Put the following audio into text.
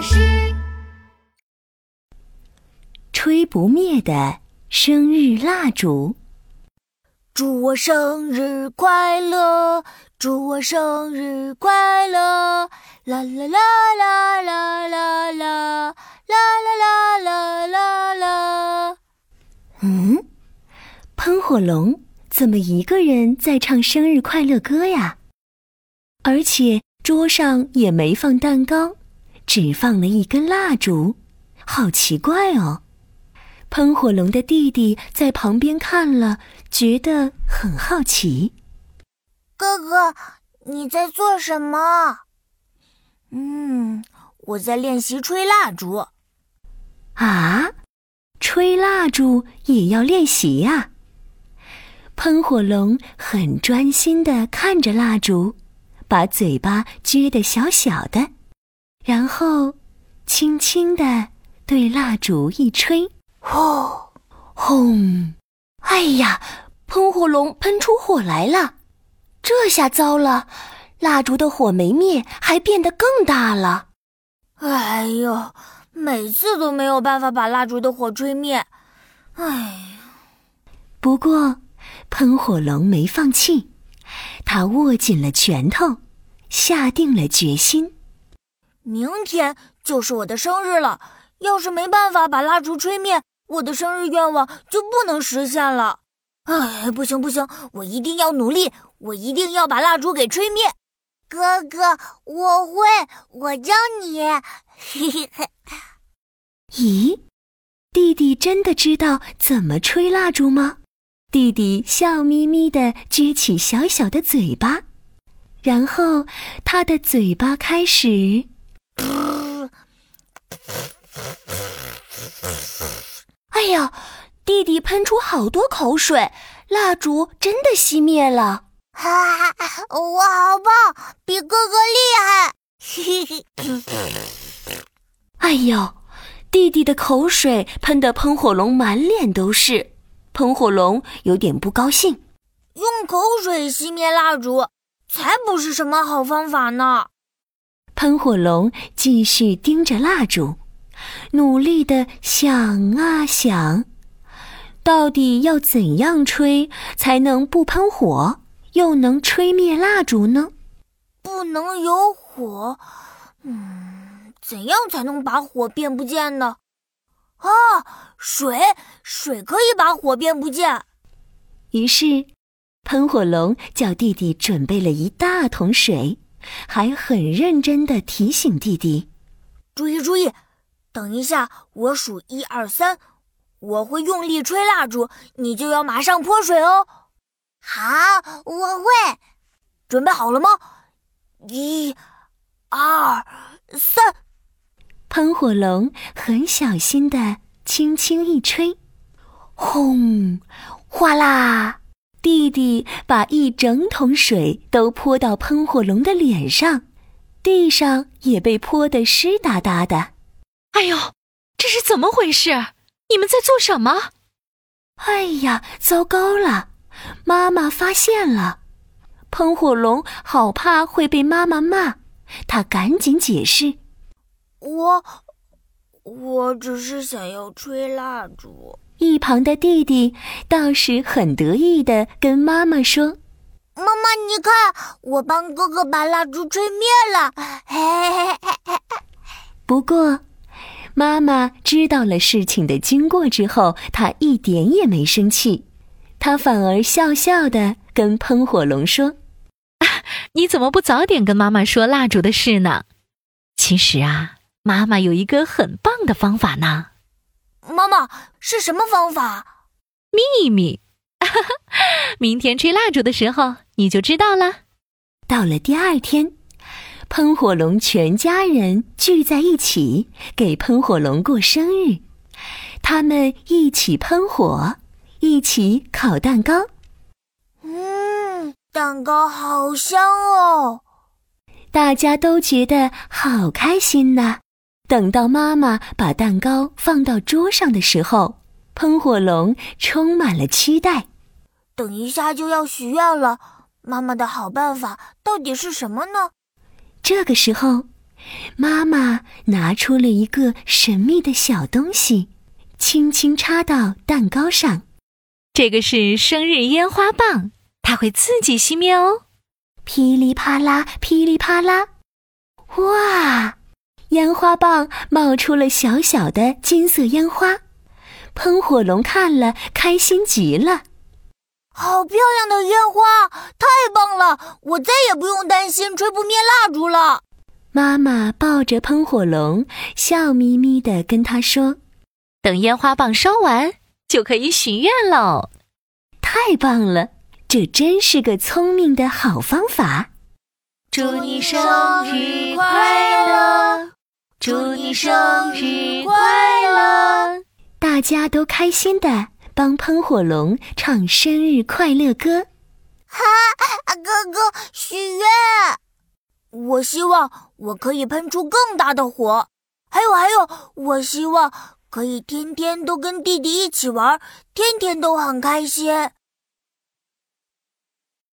巴士。吹不灭的生日蜡烛，祝我生日快乐，祝我生日快乐，啦啦啦啦啦啦啦啦啦啦啦啦啦。嗯，喷火龙怎么一个人在唱生日快乐歌呀？而且桌上也没放蛋糕，只放了一根蜡烛，好奇怪哦！喷火龙的弟弟在旁边看了，觉得很好奇。哥哥，你在做什么？嗯，我在练习吹蜡烛。啊，吹蜡烛也要练习呀！喷火龙很专心的看着蜡烛。把嘴巴撅得小小的，然后轻轻地对蜡烛一吹，呼，轰！哎呀，喷火龙喷出火来了！这下糟了，蜡烛的火没灭，还变得更大了。哎呦，每次都没有办法把蜡烛的火吹灭。哎呀，不过喷火龙没放弃。他握紧了拳头，下定了决心。明天就是我的生日了，要是没办法把蜡烛吹灭，我的生日愿望就不能实现了。哎，不行不行，我一定要努力，我一定要把蜡烛给吹灭。哥哥，我会，我教你。嘿嘿嘿咦，弟弟真的知道怎么吹蜡烛吗？弟弟笑眯眯地撅起小小的嘴巴，然后他的嘴巴开始……哎呀！弟弟喷出好多口水，蜡烛真的熄灭了。我好棒，比哥哥厉害！嘿嘿哎呦，弟弟的口水喷得喷火龙满脸都是。喷火龙有点不高兴，用口水熄灭蜡烛，才不是什么好方法呢。喷火龙继续盯着蜡烛，努力的想啊想，到底要怎样吹才能不喷火，又能吹灭蜡烛呢？不能有火，嗯，怎样才能把火变不见呢？啊，水，水可以把火变不见。于是，喷火龙叫弟弟准备了一大桶水，还很认真的提醒弟弟：“注意注意，等一下我数一二三，我会用力吹蜡烛，你就要马上泼水哦。”好，我会。准备好了吗？一、二、三。喷火龙很小心的轻轻一吹，轰！哗啦！弟弟把一整桶水都泼到喷火龙的脸上，地上也被泼得湿哒哒的。哎呦，这是怎么回事？你们在做什么？哎呀，糟糕了！妈妈发现了，喷火龙好怕会被妈妈骂，他赶紧解释。我，我只是想要吹蜡烛。一旁的弟弟倒是很得意的跟妈妈说：“妈妈，你看，我帮哥哥把蜡烛吹灭了。”嘿嘿嘿嘿嘿。不过，妈妈知道了事情的经过之后，她一点也没生气，她反而笑笑的跟喷火龙说：“你怎么不早点跟妈妈说蜡烛的事呢？其实啊。”妈妈有一个很棒的方法呢。妈妈是什么方法？秘密。明天吹蜡烛的时候你就知道了。到了第二天，喷火龙全家人聚在一起给喷火龙过生日。他们一起喷火，一起烤蛋糕。嗯，蛋糕好香哦！大家都觉得好开心呐。等到妈妈把蛋糕放到桌上的时候，喷火龙充满了期待。等一下就要许愿了，妈妈的好办法到底是什么呢？这个时候，妈妈拿出了一个神秘的小东西，轻轻插到蛋糕上。这个是生日烟花棒，它会自己熄灭哦。噼里啪啦，噼里啪啦，哇！烟花棒冒出了小小的金色烟花，喷火龙看了开心极了。好漂亮的烟花，太棒了！我再也不用担心吹不灭蜡烛了。妈妈抱着喷火龙，笑眯眯地跟他说：“等烟花棒烧完，就可以许愿喽。”太棒了，这真是个聪明的好方法。祝你生日快乐！祝你生日快乐！大家都开心的帮喷火龙唱生日快乐歌。哈，哥哥许愿。我希望我可以喷出更大的火，还有还有，我希望可以天天都跟弟弟一起玩，天天都很开心。